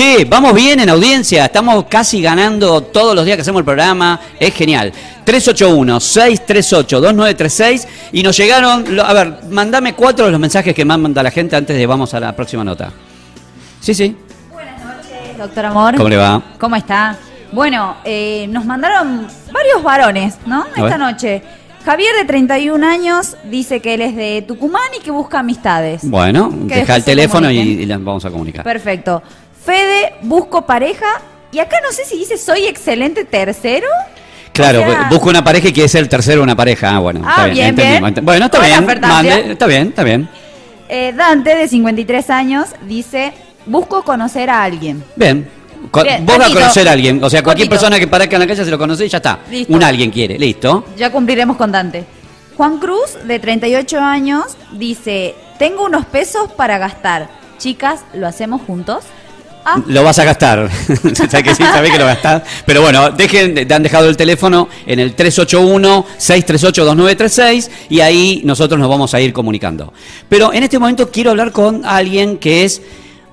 Che, vamos bien en audiencia, estamos casi ganando todos los días que hacemos el programa, es genial. 381-638-2936 y nos llegaron, a ver, mandame cuatro de los mensajes que manda la gente antes de vamos a la próxima nota. Sí, sí, Doctor Amor. ¿cómo le va? ¿Cómo está? Bueno, eh, nos mandaron varios varones, ¿no? Esta noche. Javier, de 31 años, dice que él es de Tucumán y que busca amistades. Bueno, deja el teléfono y, y las vamos a comunicar. Perfecto. Fede, busco pareja. Y acá no sé si dice soy excelente tercero. Claro, O sea- busco una pareja y quiere ser el tercero una pareja. Ah, bueno, Ah, está bien. bien. Bueno, está bien, mande, está bien, está bien. Eh, Dante, de 53 años, dice busco conocer a alguien. Bien. Vos vas a conocer a alguien. O sea, cualquier persona que parezca en la calle se lo conoce y ya está. Listo. Un alguien quiere, listo. Ya cumpliremos con Dante. Juan Cruz, de 38 años, dice, tengo unos pesos para gastar. Chicas, ¿lo hacemos juntos? Ah, Lo vas a gastar. Sabés que sí, que lo gastás. Pero bueno, dejen, te han dejado el teléfono en el 381-638-2936 y ahí nosotros nos vamos a ir comunicando. Pero en este momento quiero hablar con alguien que es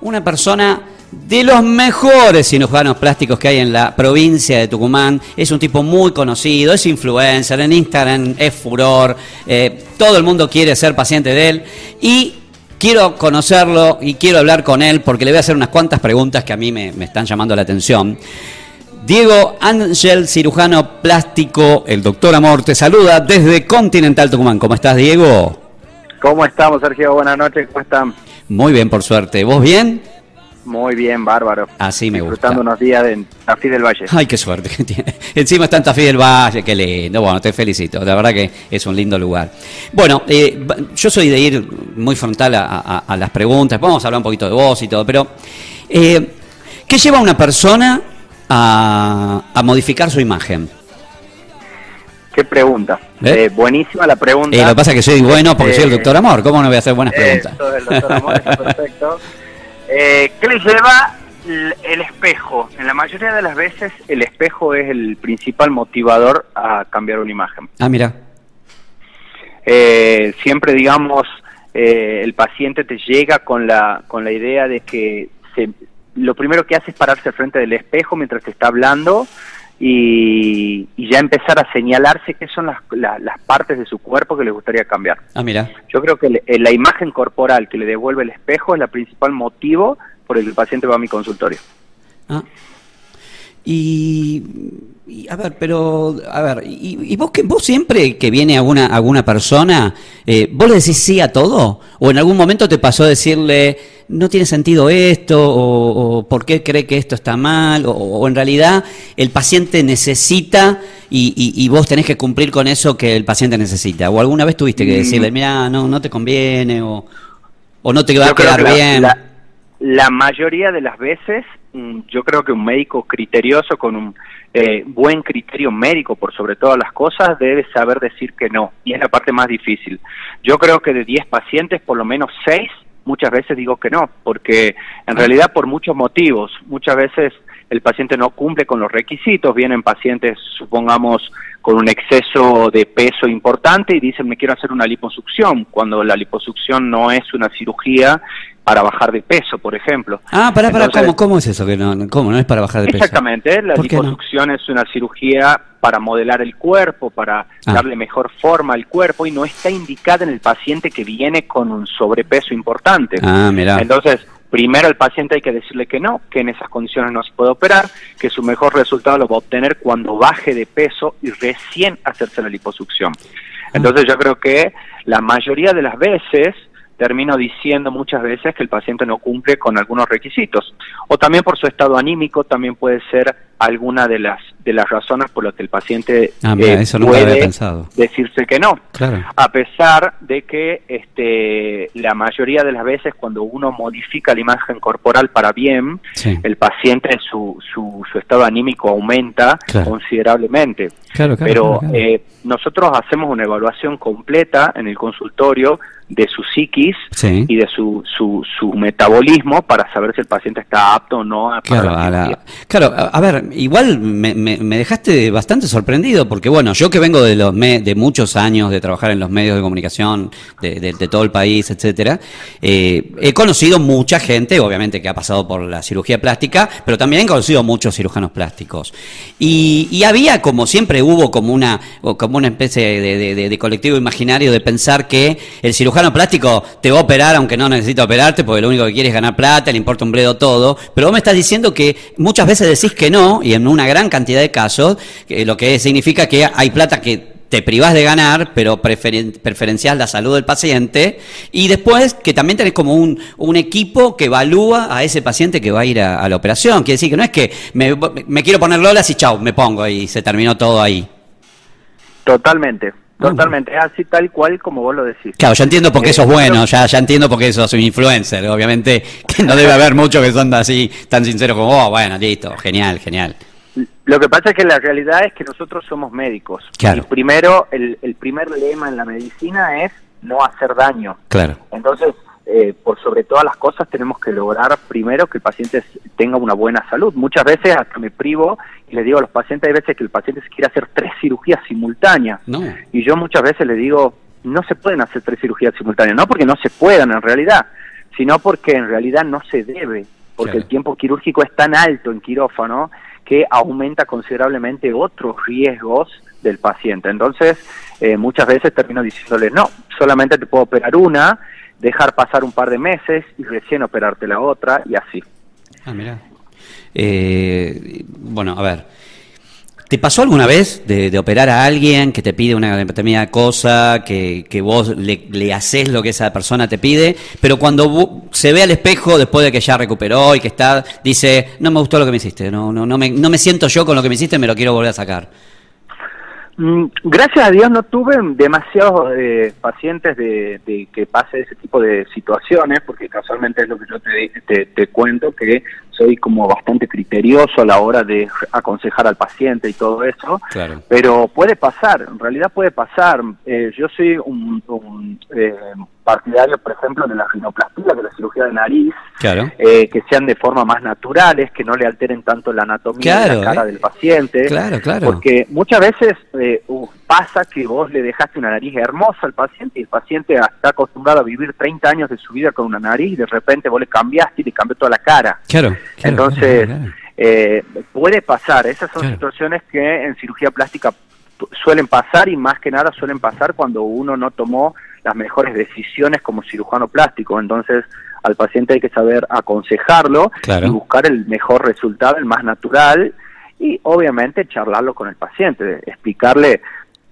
una persona de los mejores cirujanos plásticos que hay en la provincia de Tucumán. Es un tipo muy conocido, es influencer, en Instagram es furor, eh, todo el mundo quiere ser paciente de él y quiero conocerlo y quiero hablar con él porque le voy a hacer unas cuantas preguntas que a mí me, me están llamando la atención. Diego Ángel, cirujano plástico, el doctor Amor, te saluda desde Continental Tucumán. ¿Cómo estás, Diego? ¿Cómo estamos, Sergio? Buenas noches, ¿cómo están? Muy bien, por suerte. ¿Vos bien? Muy bien, bárbaro. Así me gusta. Disfrutando unos días en Tafí del Valle. Ay, qué suerte que tiene. Encima está en Tafí del Valle, qué lindo. Bueno, te felicito. La verdad que es un lindo lugar. Bueno, eh, yo soy de ir muy frontal a, a- a las preguntas. Vamos a hablar un poquito de vos y todo, pero eh, ¿qué lleva a una persona a, a modificar su imagen? Qué pregunta. ¿Eh? Eh, buenísima la pregunta. Eh, lo que pasa es que soy bueno porque soy el Eh, doctor Amor. ¿Cómo no voy a hacer buenas preguntas? Eso, el doctor Amor está perfecto. Eh, ¿Qué le lleva el, espejo? En la mayoría de las veces el espejo es el principal motivador a cambiar una imagen. Ah, mira. Eh, siempre, digamos, eh, el paciente te llega con la, con la idea de que se- lo primero que hace es pararse frente del espejo mientras te está hablando y, y ya empezar a señalarse qué son las, la- las partes de su cuerpo que le gustaría cambiar. Ah, mira. Yo creo que le- eh, la imagen corporal que le devuelve el espejo es la principal motivo por el que el paciente va a mi consultorio. Ah. Y, y, a ver, pero, a ver, y, y vos que vos siempre que viene alguna alguna persona, eh, vos le decís sí a todo, o en algún momento te pasó decirle no tiene sentido esto, o, o por qué cree que esto está mal, o, o en realidad el paciente necesita y, y- y vos tenés que cumplir con eso que el paciente necesita, o alguna vez tuviste que Mm. decirle mira no no te conviene o, o no te va a Yo quedar que bien. La, la mayoría de las veces, mm, yo creo que un médico criterioso con un eh, buen criterio médico por sobre todas las cosas debe saber decir que no, y es la parte más difícil. Yo creo que de 10 pacientes, por lo menos 6 muchas veces digo que no, porque en realidad por muchos motivos, muchas veces el paciente no cumple con los requisitos, vienen pacientes, supongamos, con un exceso de peso importante y dicen me quiero hacer una liposucción, cuando la liposucción no es una cirugía para bajar de peso, por ejemplo. Ah, pará, pará, Entonces- ¿cómo, ¿cómo es eso? que no, ¿Cómo? ¿No es para bajar de peso? Exactamente, la liposucción es una cirugía para modelar el cuerpo, para Ah. darle mejor forma al cuerpo y no está indicada en el paciente que viene con un sobrepeso importante. Ah, mirá. Entonces, primero al paciente hay que decirle que no, que en esas condiciones no se puede operar, que su mejor resultado lo va a obtener cuando baje de peso y recién hacerse la liposucción. Entonces yo creo que la mayoría de las veces termino diciendo muchas veces que el paciente no cumple con algunos requisitos. O también por su estado anímico, también puede ser alguna de las de las razones por las que el paciente Ah, mira, eh, eso puede pensado. decirse que no Claro. a pesar de que este, la mayoría de las veces cuando uno modifica la imagen corporal para bien, Sí. el paciente su, su, su estado anímico aumenta Claro. considerablemente. Claro, claro, Pero eh, nosotros hacemos una evaluación completa en el consultorio de su psiquis Sí. y de su, su, su metabolismo para saber si el paciente está apto o no a Claro, la a, la- cirugía. claro, a ver, igual me, me- dejaste bastante sorprendido porque bueno, yo que vengo de los me- de muchos años de trabajar en los medios de comunicación de, de- de todo el país, etcétera, eh, he conocido mucha gente, obviamente que ha pasado por la cirugía plástica, pero también he conocido muchos cirujanos plásticos. Y, y había como siempre hubo como una como una especie de- de colectivo imaginario de pensar que el cirujano plástico te va a operar aunque no necesita operarte porque lo único que quiere es ganar plata, le importa un bledo todo, pero vos me estás diciendo que muchas veces decís que no y en una gran cantidad de casos, lo que significa que hay plata que te privás de ganar, pero preferen- preferencias la salud del paciente, y después que también tenés como un, un equipo que evalúa a ese paciente que va a ir a, la operación. Quiere decir que no es que me, me quiero poner lolas y chau, me pongo y se terminó todo ahí. Totalmente. Totalmente, es así tal cual como vos lo decís. Claro, ya entiendo por qué Eh, sos bueno, ya, ya entiendo por qué sos un influencer. Obviamente que no debe haber muchos que son así tan sinceros como vos. Bueno, listo, genial, genial. Lo que pasa es que la realidad es que nosotros somos médicos. Claro. Y primero, el, el primer lema en la medicina es no hacer daño. Claro, Entonces, eh, por sobre todas las cosas, tenemos que lograr primero que el paciente tenga una buena salud. Muchas veces hasta me privo y le digo a los pacientes, hay veces que el paciente se quiere hacer tres cirugías simultáneas. no, Y yo muchas veces le digo, no se pueden hacer tres cirugías simultáneas, no porque no se puedan en realidad, sino porque en realidad no se debe, porque Claro. el tiempo quirúrgico es tan alto en quirófano que aumenta considerablemente otros riesgos del paciente. Entonces, eh, muchas veces termino diciéndole, no, solamente te puedo operar una, dejar pasar un par de meses y recién operarte la otra y así. Ah, mirá. Eh, bueno, a ver. ¿Te pasó alguna vez de, operar a alguien que te pide una determinada cosa, que, que vos le, le haces lo que esa persona te pide, pero cuando se ve al espejo después de que ya recuperó y que está, dice, no me gustó lo que me hiciste, no, no, no, me, no me siento yo con lo que me hiciste, me lo quiero volver a sacar? Mm, Gracias a Dios no tuve demasiados eh, pacientes de, de que pase ese tipo de situaciones, porque casualmente es lo que yo te, te, te cuento, que soy como bastante criterioso a la hora de aconsejar al paciente y todo eso. Claro. Pero puede pasar, en realidad puede pasar. Eh, yo soy un, un, eh, partidario, por ejemplo, de la rinoplastia, que es la cirugía de nariz, Claro. eh, que sean de forma más naturales, que no le alteren tanto la anatomía Claro, de la cara eh. del paciente. Claro, claro. Porque muchas veces eh, uh, pasa que vos le dejaste una nariz hermosa al paciente y el paciente está acostumbrado a vivir 30 años de su vida con una nariz y de repente vos le cambiaste y le cambió toda la cara. Claro. claro, Entonces, claro, claro. eh, puede pasar, esas son situaciones que en cirugía plástica suelen pasar y más que nada suelen pasar cuando uno no tomó las mejores decisiones como cirujano plástico. Entonces, al paciente hay que saber aconsejarlo y buscar el mejor resultado, el más natural y obviamente charlarlo con el paciente, explicarle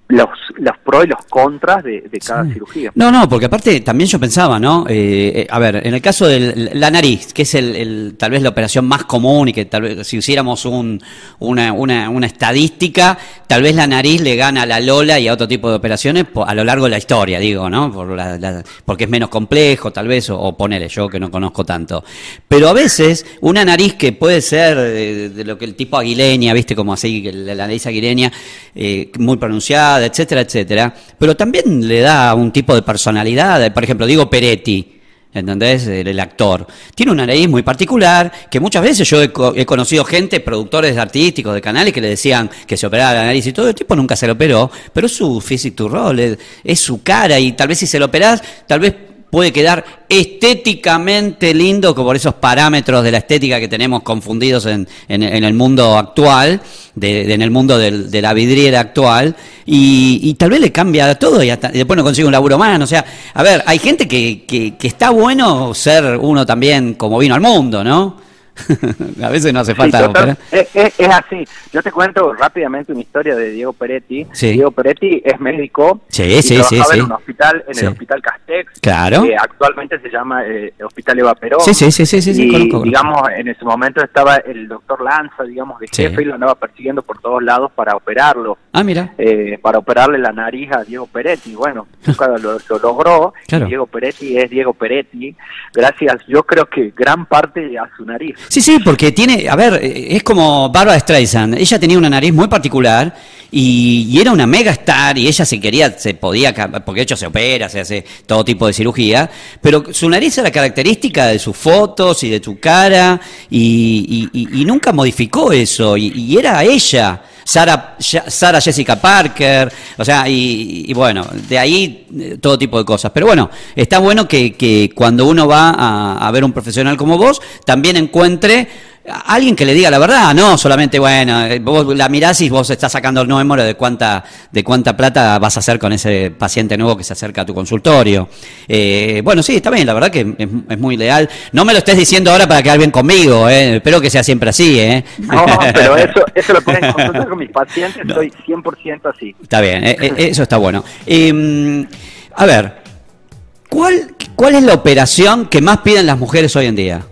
los, los pros y los contras de, de cada Sí. cirugía. No, no, porque aparte también yo pensaba, ¿no? Eh, eh, a ver, en el caso de la nariz, que es el, el- tal vez la operación más común y que tal vez si hiciéramos un, una, una, una estadística, tal vez la nariz le gana a la Lola y a otro tipo de operaciones a lo largo de la historia, digo, ¿no? Por la- la- porque es menos complejo, tal vez, o, o ponele yo que no conozco tanto. Pero a veces una nariz que puede ser de, lo que el tipo aguileña, ¿viste? Como así, la, la nariz aguileña, eh, muy pronunciada, etcétera, etcétera, pero también le da un tipo de personalidad. Por ejemplo, digo Peretti. ¿Entendés? El, actor. Tiene una nariz muy particular que muchas veces yo he, co- he conocido gente, productores artísticos de canales, que le decían que se operaba la nariz y todo. El tipo nunca se lo operó, pero es su physique to roll, es, es su cara y tal vez si se lo operás, tal vez puede quedar estéticamente lindo como por esos parámetros de la estética que tenemos confundidos en, en- en el mundo actual, de, de- en el mundo del- de la vidriera actual, y, y tal vez le cambia todo y, hasta- y después no consigue un laburo más. O sea, a ver, hay gente que, que, que está bueno ser uno también como vino al mundo, ¿no? a veces no hace Sí, falta total, operar. es, es- es así. Yo te cuento rápidamente una historia de Diego Peretti. Sí. Diego Peretti es médico. Sí, y sí, trabajaba sí, sí. en un hospital, en Sí. el hospital Castex. Claro. que actualmente se llama eh, Hospital Eva Perón. Sí, sí, sí, sí, sí, sí, y, conozco, digamos, en ese momento estaba el doctor Lanza, digamos, de Sí. jefe y lo andaba persiguiendo por todos lados para operarlo. Ah, mira. eh, para operarle la nariz a Diego Peretti. Bueno, nunca lo, lo logró. Claro. Diego Peretti es Diego Peretti. Gracias, yo creo que gran parte a su nariz. Sí, sí, porque tiene, a ver, es como Barbara Streisand. Ella tenía una nariz muy particular y, era una mega star y ella se quería, se podía, porque de hecho se opera, se hace todo tipo de cirugía, pero su nariz era característica de sus fotos y de su cara y, y- y- nunca modificó eso y era ella. Sara, Jessica Parker, o sea, y, y bueno, de ahí eh, todo tipo de cosas. Pero bueno, está bueno que, que cuando uno va a, a ver un profesional como vos, también encuentre alguien que le diga la verdad, no solamente, bueno, eh, vos la mirás y vos estás sacando el número de cuánta, de cuánta plata vas a hacer con ese paciente nuevo que se acerca a tu consultorio. Eh, bueno, sí, está bien, la verdad que es, es muy leal. No me lo estés diciendo ahora para quedar bien conmigo, eh. espero que sea siempre así. ¿eh? No, pero eso, eso lo pueden consultar con mis pacientes, soy 100% así. Está bien, eso está bueno. Eh, a ver, ¿cuál, ¿cuál es la operación que más piden las mujeres hoy en día?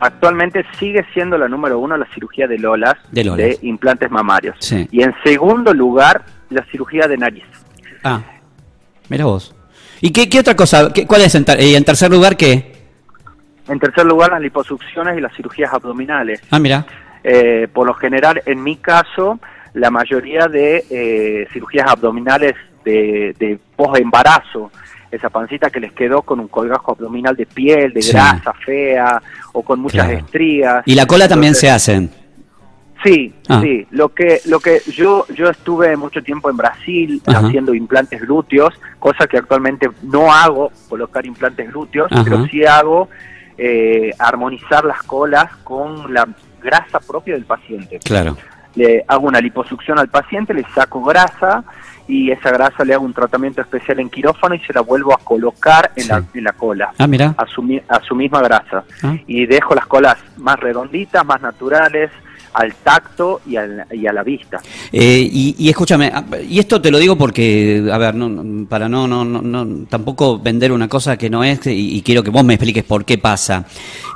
Actualmente sigue siendo la número uno la cirugía de lolas, De lolas. implantes mamarios. Sí. Y en segundo lugar, la cirugía de nariz. Ah, mira vos. ¿Y qué, qué otra cosa? ¿Qué- ¿Cuál es? En, y en tercer lugar qué? En tercer lugar, las liposucciones y las cirugías abdominales. Ah, mira. Eh, por lo general, en mi caso, la mayoría de eh, cirugías abdominales de, de post-embarazo, esa pancita que les quedó con un colgajo abdominal de piel, de Sí. grasa fea o con muchas Claro. estrías. Y la cola también se hacen. Sí, Ah. sí. Lo que, lo que yo, yo estuve mucho tiempo en Brasil Ajá. haciendo implantes glúteos, cosa que actualmente no hago, colocar implantes glúteos, Ajá. pero sí hago eh, armonizar las colas con la grasa propia del paciente. Claro. Le hago una liposucción al paciente, le saco grasa y esa grasa le hago un tratamiento especial en quirófano y se la vuelvo a colocar en, Sí. la, en la cola. Ah, mira. A su, a su misma grasa Ah. y dejo las colas más redonditas, más naturales, al tacto y, al- y a la vista. Eh, y, y escúchame, ah, y esto te lo digo porque, a ver, no, no- para no, no, no, no- tampoco vender una cosa que no es, y, y quiero que vos me expliques por qué pasa.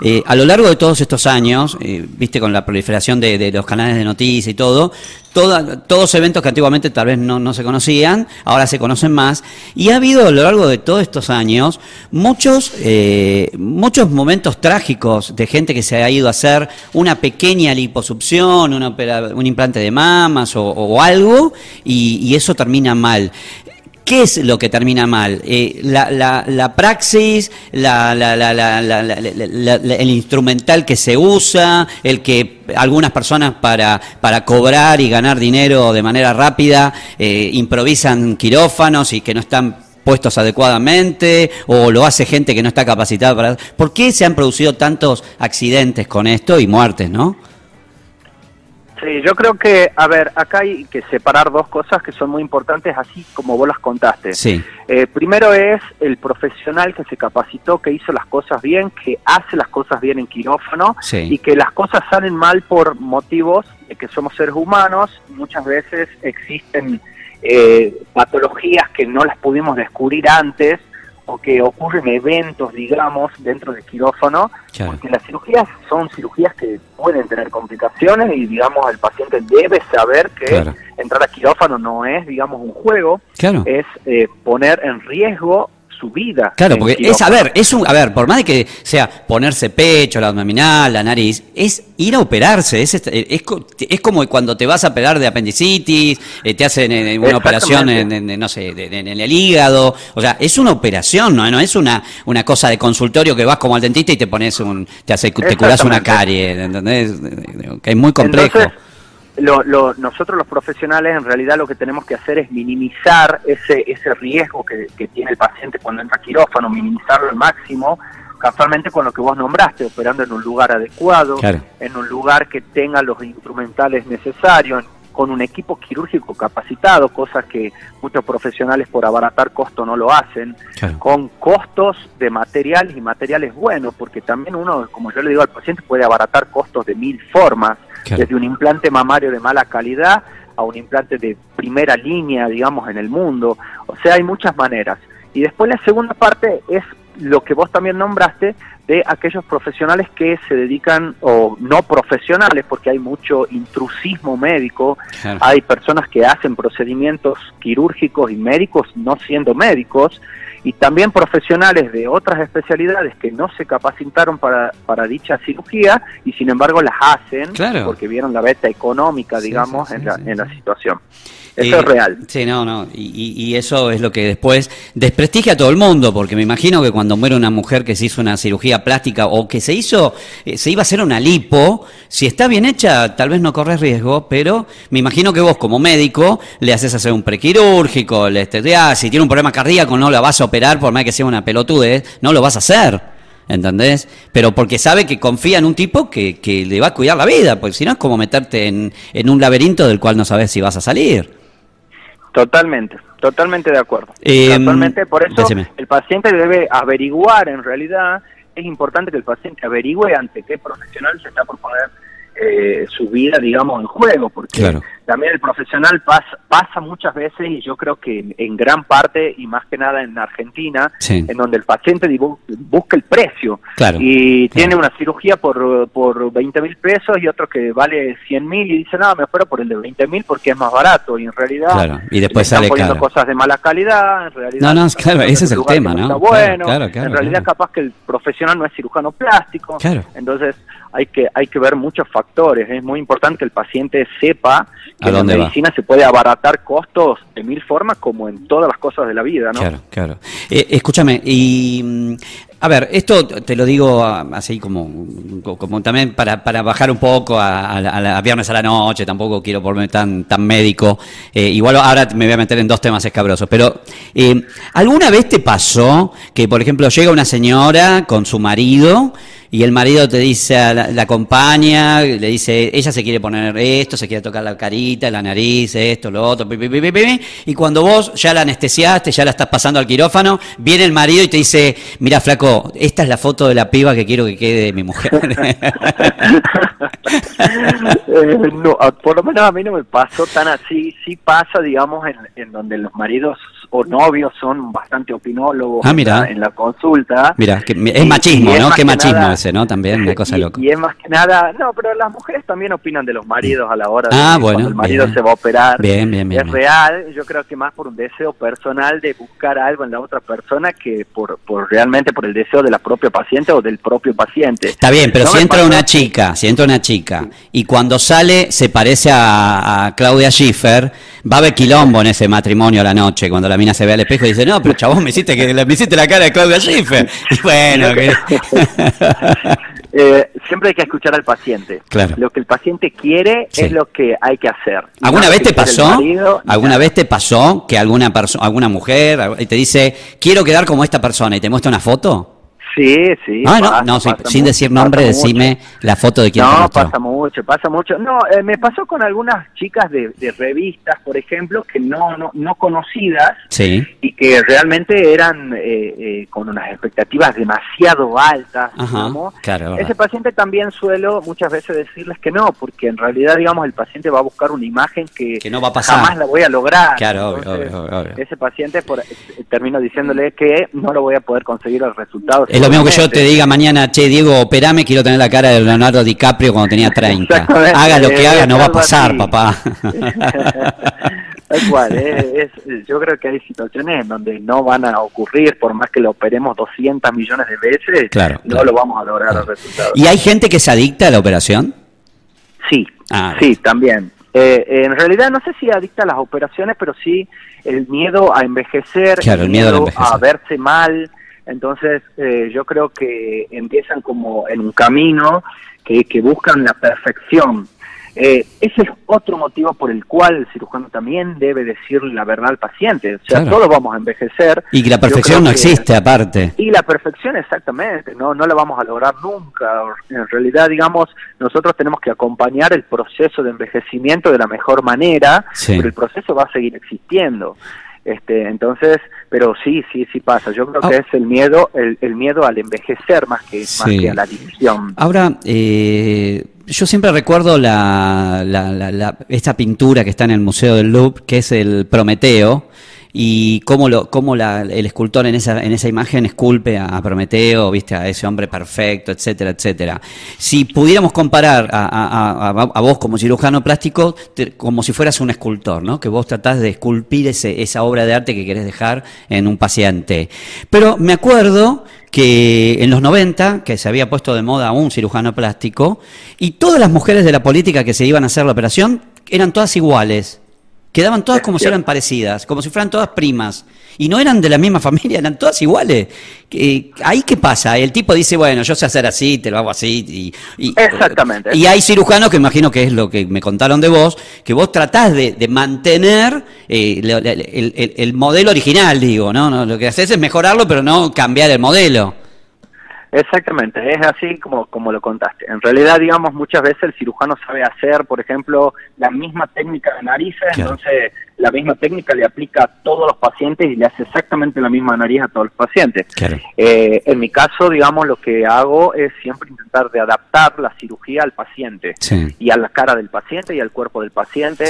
Eh, a lo largo de todos estos años, eh, viste, con la proliferación de, de los canales de noticias y todo, toda- todos eventos que antiguamente tal vez no, no se conocían, ahora se conocen más, y ha habido a lo largo de todos estos años muchos, eh, muchos momentos trágicos de gente que se ha ido a hacer una pequeña liposucción, una un implante de mamas o, algo, y eso termina mal. ¿Qué es lo que termina mal? Eh, la, la, la praxis, la, el instrumental que se usa, el que algunas personas para, para cobrar y ganar dinero de manera rápida eh, improvisan quirófanos y que no están puestos adecuadamente o lo hace gente que no está capacitada para... ¿Por qué se han producido tantos accidentes con esto y muertes, no? Sí, yo creo que, a ver, acá hay que separar dos cosas que son muy importantes, así como vos las contaste. Sí, Eh, primero es el profesional que se capacitó, que hizo las cosas bien, que hace las cosas bien en quirófano Sí. y que las cosas salen mal por motivos de que somos seres humanos. Muchas veces existen eh, patologías que no las pudimos descubrir antes o que ocurren eventos, digamos, dentro del quirófano, Claro. porque las cirugías son cirugías que pueden tener complicaciones y, digamos, el paciente debe saber que Claro. entrar a quirófano no es, digamos, un juego, claro. es eh, poner en riesgo su vida. Claro, porque es, a ver, es un, a ver, por más de que sea ponerse pecho, la abdominal, la nariz, es ir a operarse, es, este- es, co- es como cuando te vas a operar de apendicitis, eh, te hacen eh, una operación en, no sé, de- de- en el hígado, o sea, es una operación, no, no es una, una cosa de consultorio que vas como al dentista y te pones un, te hace, te curas una carie, ¿entendés? Que es muy complejo. Entonces, lo, lo- nosotros los profesionales en realidad lo que tenemos que hacer es minimizar ese, ese riesgo que, que tiene el paciente cuando entra a quirófano, minimizarlo al máximo, casualmente con lo que vos nombraste, operando en un lugar adecuado, Claro. en un lugar que tenga los instrumentales necesarios, con un equipo quirúrgico capacitado, cosas que muchos profesionales por abaratar costo no lo hacen, Claro. con costos de materiales y materiales buenos, porque también uno, como yo le digo al paciente, puede abaratar costos de mil formas, Claro. desde un implante mamario de mala calidad a un implante de primera línea, digamos, en el mundo. O sea, hay muchas maneras. Y después la segunda parte es lo que vos también nombraste de aquellos profesionales que se dedican, o no profesionales, porque hay mucho intrusismo médico, Claro. hay personas que hacen procedimientos quirúrgicos y médicos no siendo médicos y también profesionales de otras especialidades que no se capacitaron para, para dicha cirugía y sin embargo las hacen porque vieron la beta económica, digamos, en, la, en la situación. Eso es real. Sí, no, no. Y, eso es lo que después desprestigia a todo el mundo, porque me imagino que cuando muere una mujer que se hizo una cirugía plástica o que se hizo, eh, se iba a hacer una lipo, si está bien hecha, tal vez no corres riesgo, pero me imagino que vos como médico le haces hacer un prequirúrgico, le ah, si tiene un problema cardíaco no la vas a operar por más que sea una pelotudez, no lo vas a hacer. ¿entendés? Pero porque sabe que confía en un tipo que, que le va a cuidar la vida, porque si no es como meterte en, en un laberinto del cual no sabes si vas a salir. Totalmente, totalmente de acuerdo. Eh, por eso el paciente debe averiguar, en realidad, es importante que el paciente averigüe ante qué profesional se está por poner eh, su vida, digamos, en juego, porque también el profesional pasa, pasa muchas veces, y yo creo que en, gran parte, y más que nada en Argentina, en donde el paciente busca el precio. Y tiene una cirugía por, por 20 mil pesos y otro que vale 100 mil y dice, no, me espero por el de 20 mil porque es más barato, y en realidad y después están poniendo cosas de mala calidad, en realidad... No, no, claro, ese es el tema, ¿no? bueno, en realidad capaz que el profesional no es cirujano plástico, entonces hay que, hay que ver muchos factores. Es muy importante que el paciente sepa en la medicina se puede abaratar costos de mil formas como en todas las cosas de la vida, ¿no? Claro, claro. Eh, escúchame, y mm, a ver, esto te lo digo así como, como también para, para bajar un poco a, a, viernes a la noche, tampoco quiero ponerme tan, tan médico. Eh, igual ahora me voy a meter en dos temas escabrosos, pero eh, ¿alguna vez te pasó que, por ejemplo, llega una señora con su marido y el marido te dice, la, la, acompaña, le dice, ella se quiere poner esto, se quiere tocar la carita, la nariz, esto, lo otro, y cuando vos ya la anestesiaste, ya la estás pasando al quirófano, viene el marido y te dice, mira flaco, esta es la foto de la piba que quiero que quede de mi mujer. Eh, no, por lo menos a mí no me pasó tan así, sí pasa, digamos, en, en donde los maridos o novios son bastante opinólogos ah, en la consulta. Mira, es machismo, ¿no? Qué machismo ese, ¿no? También, una cosa loca. Y es más que nada, no, pero las mujeres también opinan de los maridos a la hora de ah, bueno, cuando el marido se va a operar. Bien, bien, bien. Es real, yo creo que más por un deseo personal de buscar algo en la otra persona que por, por realmente por el deseo de la propia paciente o del propio paciente. Está bien, pero si entra una chica, si entra una chica y cuando sale se parece a, a Claudia Schiffer, va a haber quilombo en ese matrimonio a la noche, cuando la mina se ve al espejo y dice, no, pero chabón, me hiciste, que, me hiciste la cara de Claudia Schiffer. Y bueno, eh, siempre hay que escuchar al paciente. Claro. Lo que el paciente quiere es lo que hay que hacer. ¿Alguna vez te pasó? ¿Alguna vez te pasó que alguna persona, alguna mujer te dice, quiero quedar como esta persona y te muestra una foto? Sí, sí. Ah, no, sin decir nombre, decime la foto de quién No, pasa mucho, pasa mucho. No, eh, me pasó con algunas chicas de, revistas, por ejemplo, que no, no, no conocidas sí. y que realmente eran eh, eh, con unas expectativas demasiado altas, digamos. Claro, Ese paciente también suelo muchas veces decirles que no, porque en realidad, digamos, el paciente va a buscar una imagen que, no va a pasar. jamás la voy a lograr. Claro, obvio, obvio, Ese paciente por, termino diciéndole que no lo voy a poder conseguir el resultado lo mismo que yo te diga mañana, che, Diego, operame, quiero tener la cara de Leonardo DiCaprio cuando tenía 30. Haga lo que haga, no va a pasar, papá. Tal cual, es, yo creo que hay situaciones en donde no van a ocurrir, por más que lo operemos 200 millones de veces, claro, no lo vamos a lograr el resultado. ¿Y hay gente que se adicta a la operación? Sí, ah, sí, también. Eh, en realidad no sé si adicta a las operaciones, pero sí el miedo a envejecer, el miedo, a, a verse mal, entonces, eh, yo creo que empiezan como en un camino que, que buscan la perfección. Eh, ese es otro motivo por el cual el cirujano también debe decirle la verdad al paciente. O sea, todos vamos a envejecer. Y que la perfección no existe aparte. Y la perfección exactamente, no, no la vamos a lograr nunca. En realidad, digamos, nosotros tenemos que acompañar el proceso de envejecimiento de la mejor manera, pero el proceso va a seguir existiendo. Este, entonces, pero sí, sí, sí pasa. Yo creo que ah. es el miedo, el, miedo al envejecer más que, más que a la adicción. Ahora, eh, yo siempre recuerdo la, la, esta pintura que está en el Museo del Louvre, que es el Prometeo, y cómo, lo, cómo la, el escultor en esa, en esa imagen esculpe a, Prometeo, viste, a ese hombre perfecto, etcétera, etcétera. Si pudiéramos comparar a, vos como cirujano plástico como si fueras un escultor, ¿no? Que vos tratás de esculpir ese, esa obra de arte que querés dejar en un paciente. Pero me acuerdo que en los 90, que se había puesto de moda un cirujano plástico, y todas las mujeres de la política que se iban a hacer la operación eran todas iguales. Quedaban todas como si eran parecidas, como si fueran todas primas. Y no eran de la misma familia, eran todas iguales. ¿Ahí qué pasa? El tipo dice, bueno, yo sé hacer así, te lo hago así. Y, Exactamente. Y hay cirujanos que imagino que es lo que me contaron de vos, que vos tratás de, mantener eh, el, el, modelo original, digo, ¿no? ¿no? Lo que haces es mejorarlo, pero no cambiar el modelo. Exactamente, es así como, como lo contaste. En realidad, digamos, muchas veces el cirujano sabe hacer, por ejemplo, la misma técnica de narices, entonces la misma técnica le aplica a todos los pacientes y le hace exactamente la misma nariz a todos los pacientes. Eh, en mi caso, digamos, lo que hago es siempre intentar de adaptar la cirugía al paciente y a la cara del paciente y al cuerpo del paciente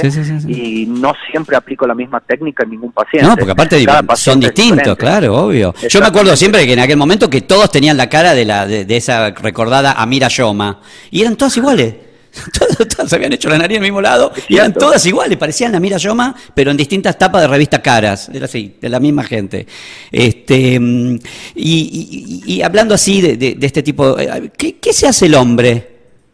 y no siempre aplico la misma técnica en ningún paciente. No, porque aparte son distintos, claro, obvio. Yo me acuerdo siempre que en aquel momento que todos tenían la cara de, la, de, esa recordada Amira Yoma y eran todos iguales. Todas, se habían hecho la nariz al mismo lado y eran todas iguales, parecían la Mira Yoma, pero en distintas tapas de revista Caras, era así, de la misma gente. Este, y, hablando así de, este tipo, eh, ¿qué, se hace el hombre?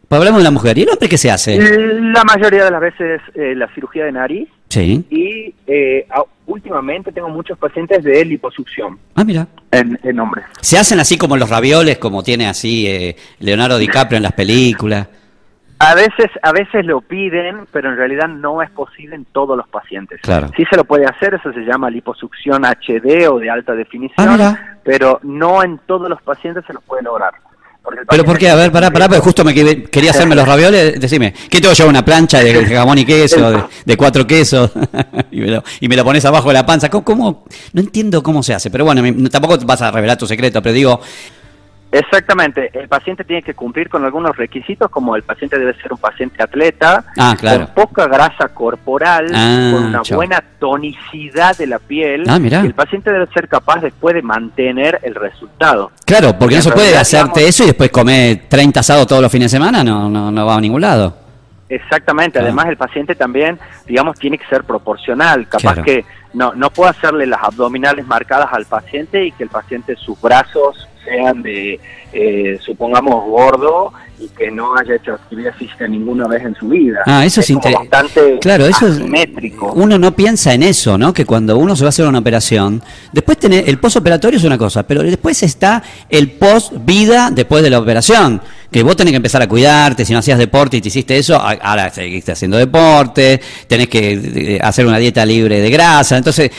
Pues hablamos de la mujer. ¿Y el hombre qué se hace? La mayoría de las veces eh, la cirugía de nariz. Sí. Y eh, últimamente tengo muchos pacientes de liposucción. Ah, mira. En, en hombres. ¿Se hacen así como los ravioles, como tiene así Leonardo DiCaprio en las películas? A veces, a veces lo piden, pero en realidad no es posible en todos los pacientes. Claro. Sí se lo puede hacer, eso se llama liposucción HD o de alta definición, ah, pero no en todos los pacientes se lo puede lograr. ¿Pero por qué? A ver, pará, pará, porque justo me quería hacerme los ravioles. Decime, ¿qué tengo yo? ¿Una plancha de jamón y queso, de, cuatro quesos? y, me lo, pones abajo de la panza. ¿Cómo, No entiendo cómo se hace, pero bueno, tampoco vas a revelar tu secreto, pero digo, Exactamente, el paciente tiene que cumplir con algunos requisitos, como el paciente debe ser un paciente atleta, ah, con poca grasa corporal, ah, con una buena tonicidad de la piel, ah, y el paciente debe ser capaz después de mantener el resultado. Claro, porque no se puede hacerte eso y después comer 30 asados todos los fines de semana, no, no, no va a ningún lado. Exactamente, además el paciente también, digamos, tiene que ser proporcional, capaz que no, no puedo hacerle las abdominales marcadas al paciente y que el paciente sus brazos sean de, eh, supongamos, gordo y que no haya hecho actividad física ninguna vez en su vida. Ah, eso es, interesante. Claro, eso es Uno no piensa en eso, ¿no? Que cuando uno se va a hacer una operación, después tener el postoperatorio es una cosa, pero después está el post vida después de la operación, que vos tenés que empezar a cuidarte, si no hacías deporte y te hiciste eso, ahora seguiste haciendo deporte, tenés que hacer una dieta libre de grasa, entonces,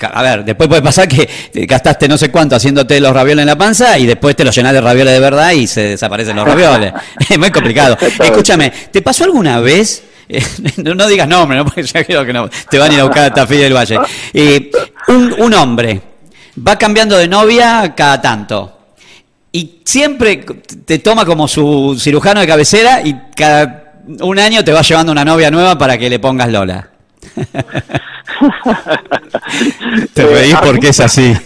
a ver, después puede pasar que gastaste no sé cuánto haciéndote los ravioles en la panza y después te los llenás de ravioles de verdad y se desaparecen los ravioles. es muy complicado. Escúchame, ¿te pasó alguna vez? no, digas nombre, ¿no? porque ya creo que no, te van a ir a buscar a Tafí del Valle. Eh, un, hombre va cambiando de novia cada tanto y siempre te toma como su cirujano de cabecera y cada un año te va llevando una novia nueva para que le pongas Lola. te reís porque es así.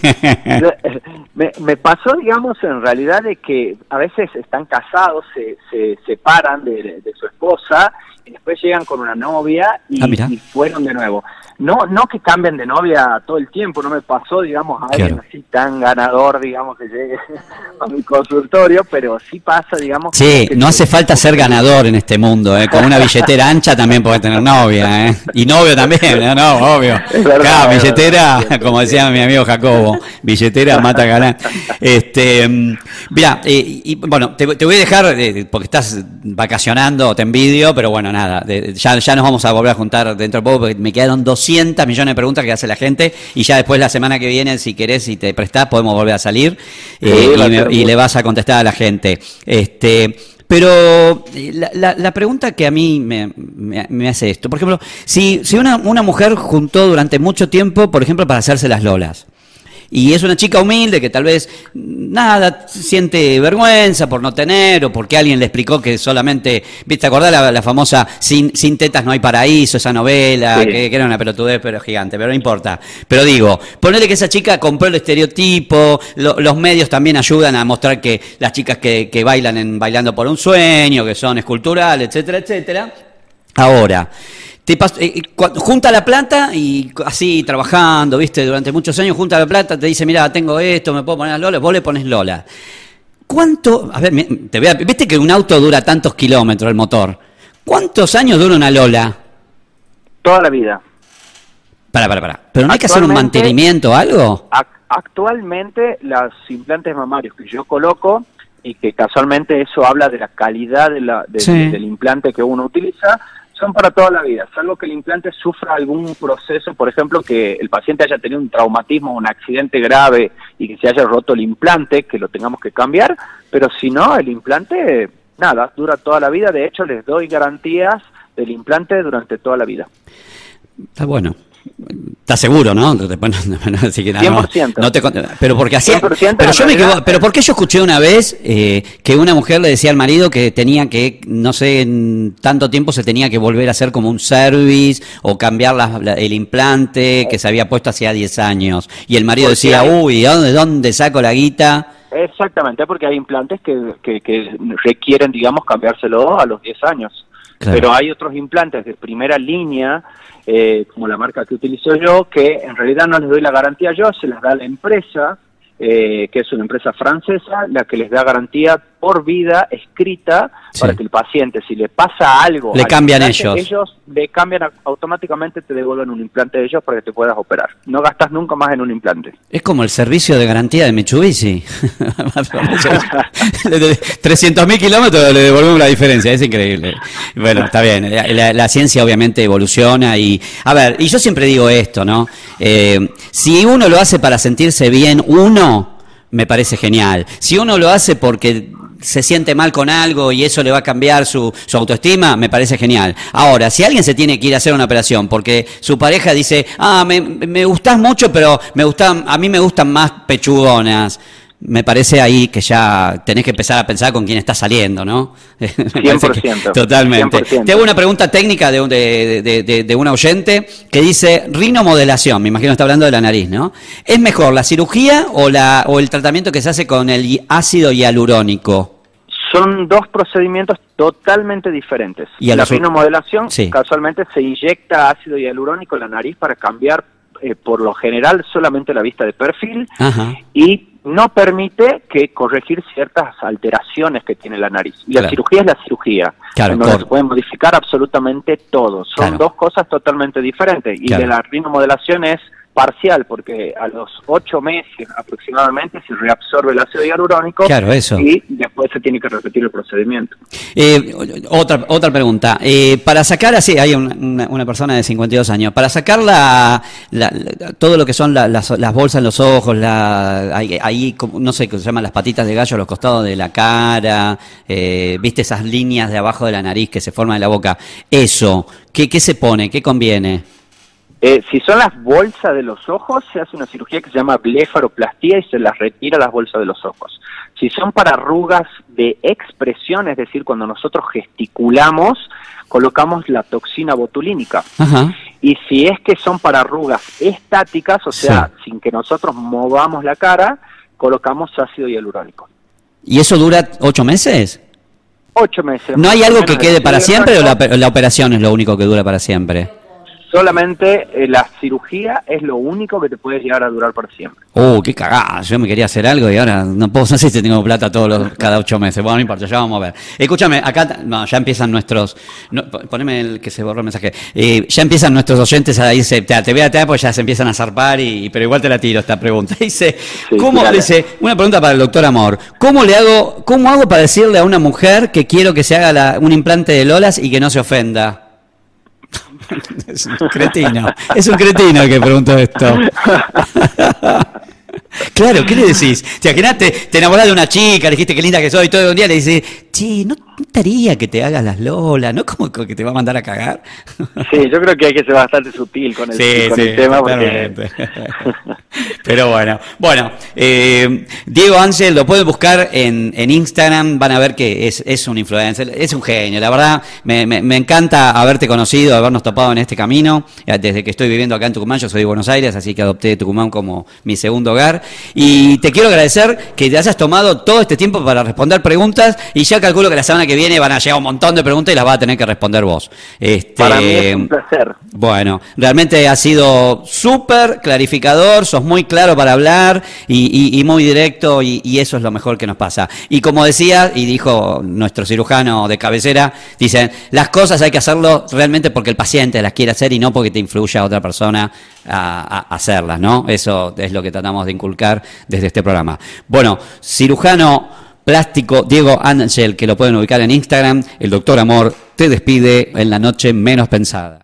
Me, pasó, digamos, en realidad de que a veces están casados, se, se separan de, de su esposa y después llegan con una novia y, ah, y fueron de nuevo no no que cambien de novia todo el tiempo, no me pasó, digamos, a alguien así tan ganador, digamos, que llegue a mi consultorio, pero sí pasa, digamos. Sí, no hace falta ser ganador en este mundo, ¿eh? con una billetera ancha también puedes tener novia, ¿eh? y novio también, no, no obvio. Claro, billetera, como decía mi amigo Jacobo, billetera mata galán. Este, mm, mira, eh, y, bueno, te, voy a dejar, eh, porque estás vacacionando, te envidio, pero bueno, nada, ya, ya nos vamos a volver a juntar dentro de poco, porque me quedaron 200 millones de preguntas que hace la gente y ya después la semana que viene, si querés, y te prestás, podemos volver a salir eh, y, le vas a contestar a la gente. Este, pero eh, la, pregunta que a mí me, hace esto, por ejemplo, si, si una, una mujer juntó durante mucho tiempo, por ejemplo, para hacerse las lolas, Y es una chica humilde que tal vez nada siente vergüenza por no tener o porque alguien le explicó que solamente, ¿viste? ¿Acordás la, la famosa sin, sin tetas no hay paraíso, esa novela, Sí. que, que era una pelotudez pero gigante, pero no importa. Pero digo, ponele que esa chica compró el estereotipo, lo- los medios también ayudan a mostrar que las chicas que, que bailan en Bailando por un Sueño, que son esculturales, etcétera, etcétera. Ahora, te pas- eh, eh, junta la plata y así trabajando, viste, durante muchos años junta la plata, te dice, mira, tengo esto, me puedo poner a Lola, vos le pones Lola. ¿Cuánto, a ver, te voy a- viste que un auto dura tantos kilómetros el motor? ¿Cuántos años dura una Lola? Toda la vida. Para, para, para. ¿Pero no hay que hacer un mantenimiento o algo? Ac- actualmente los implantes mamarios que yo coloco y que casualmente eso habla de la calidad de la- de- Sí. del implante que uno utiliza son para toda la vida, salvo que el implante sufra algún proceso, por ejemplo, que el paciente haya tenido un traumatismo, un accidente grave y que se haya roto el implante, que lo tengamos que cambiar, pero si no, el implante, nada, dura toda la vida, de hecho les doy garantías del implante durante toda la vida. Está bueno. ¿Estás seguro, no? Después no- no- así que, no, 100%. no te pero porque hacía, 100% pero yo me equivoco- pero ¿por qué yo escuché una vez eh, que una mujer le decía al marido que tenía que, no sé, en tanto tiempo se tenía que volver a hacer como un service o cambiar la- la- el implante que se había puesto hacía 10 años? Y el marido Porque decía, uy, ¿de dónde, dónde saco la guita? Exactamente, porque hay implantes que, que, que requieren, digamos, cambiárselo a los 10 años. Claro. Pero hay otros implantes de primera línea, eh, como la marca que utilizo yo, que en realidad no les doy la garantía yo, se las da la empresa, eh, que es una empresa francesa, la que les da garantía por vida escrita Sí. para que el paciente, si le pasa algo, Le cambian ellos. ellos le cambian automáticamente, te devuelven un implante de ellos para que te puedas operar. No gastas nunca más en un implante. Es como el servicio de garantía de Mitsubishi. 300 mil kilómetros le devolvemos la diferencia, es increíble. Bueno, está bien, la ciencia obviamente evoluciona y... A ver, y yo siempre digo esto, ¿no? Eh, si uno lo hace para sentirse bien, uno, me parece genial. Si uno lo hace porque se siente mal con algo y eso le va a cambiar su, su autoestima, me parece genial. Ahora, si alguien se tiene que ir a hacer una operación porque su pareja dice, ah, me, me gustás mucho, pero me gustan, a mí me gustan más pechugonas. Me parece ahí que ya tenés que empezar a pensar con quién está saliendo, ¿no? Me parece que- 100%, totalmente. 100%. Te hago una pregunta técnica de, un- de, de, de, oyente que dice rinomodelación, me imagino que está hablando de la nariz, ¿no? ¿Es mejor la cirugía o, la, o el tratamiento que se hace con el ácido hialurónico? Son dos procedimientos totalmente diferentes. Y la rinomodelación Sí. casualmente se inyecta ácido hialurónico en la nariz para cambiar eh, por lo general solamente la vista de perfil Ajá. y no permite que corregir ciertas alteraciones que tiene la nariz. Y la cirugía es la cirugía, Claro, donde se puede modificar absolutamente todo. Son Claro. dos cosas totalmente diferentes. Y de la rinomodelación es parcial, porque a los ocho meses aproximadamente se reabsorbe el ácido hialurónico Claro, eso. y después se tiene que repetir el procedimiento. Eh, otra, otra pregunta. Eh, para sacar así, hay un- una, una persona de 52 años, para sacar la, la- la- todo lo que son la- las, las bolsas en los ojos, la, ahí, no sé, que se llaman las patitas de gallo a los costados de la cara, eh, viste esas líneas de abajo de la nariz que se forman en la boca, eso, ¿qué, qué se pone? ¿Qué conviene? Eh, si son las bolsas de los ojos, se hace una cirugía que se llama blefaroplastía y se las retira las bolsas de los ojos. Si son para arrugas de expresión, es decir, cuando nosotros gesticulamos, colocamos la toxina botulínica. Ajá. Y si es que son para arrugas estáticas, o sea, sin que nosotros movamos la cara, colocamos ácido hialurónico. ¿Y eso dura ocho meses? Ocho meses. ¿No hay algo que de quede para siempre o la operación es lo único que dura para siempre? Solamente eh, la cirugía es lo único que te puede llegar a durar para siempre. Uh, qué cagada. Yo me quería hacer algo y ahora no puedo, no sé si tengo plata todos los, cada ocho meses. Bueno, no importa, ya vamos a ver. Escúchame, acá, no, ya empiezan nuestros, no, po- poneme el que se borró el mensaje. Eh, ya empiezan nuestros oyentes a irse, te, te voy a tener, pues ya se empiezan a zarpar y, pero igual te la tiro esta pregunta. Dice, Sí, ¿cómo, tirala. dice, una pregunta para el doctor Amor. ¿Cómo le hago, cómo hago para decirle a una mujer que quiero que se haga la- un implante de Lolas y que no se ofenda? Es un cretino, es un cretino el que preguntó esto. Claro, ¿qué le decís? Te imaginás, te, te enamorás de una chica, le dijiste qué linda que soy, y todo un día le dices, che, ¿no gustaría que te hagas las Lola, ¿no? Como que te va a mandar a cagar. Sí, yo creo que hay que ser bastante sutil con el, Sí, con sí, el tema. Porque... Pero bueno, bueno, eh, Diego Ángel lo pueden buscar en, en Instagram, van a ver que es, es un influencer, es un genio, la verdad, me, me- me encanta haberte conocido, habernos topado en este camino, eh, desde que estoy viviendo acá en Tucumán, yo soy de Buenos Aires, así que adopté Tucumán como mi segundo hogar, y te quiero agradecer que te hayas tomado todo este tiempo para responder preguntas, y ya calculo que la semana que viene van a llegar un montón de preguntas y las vas a tener que responder vos. Este, Para mí es un placer. bueno, realmente ha sido súper clarificador, sos muy claro para hablar y, y- y muy directo y, y eso es lo mejor que nos pasa. Y como decía, y dijo nuestro cirujano de cabecera, dicen, las cosas hay que hacerlo realmente porque el paciente las quiere hacer y no porque te influya a otra persona a, a hacerlas, ¿no? Eso es lo que tratamos de inculcar desde este programa. Bueno, cirujano plástico Diego Ángel, que lo pueden ubicar en Instagram, el doctor Amor te despide en la noche menos pensada.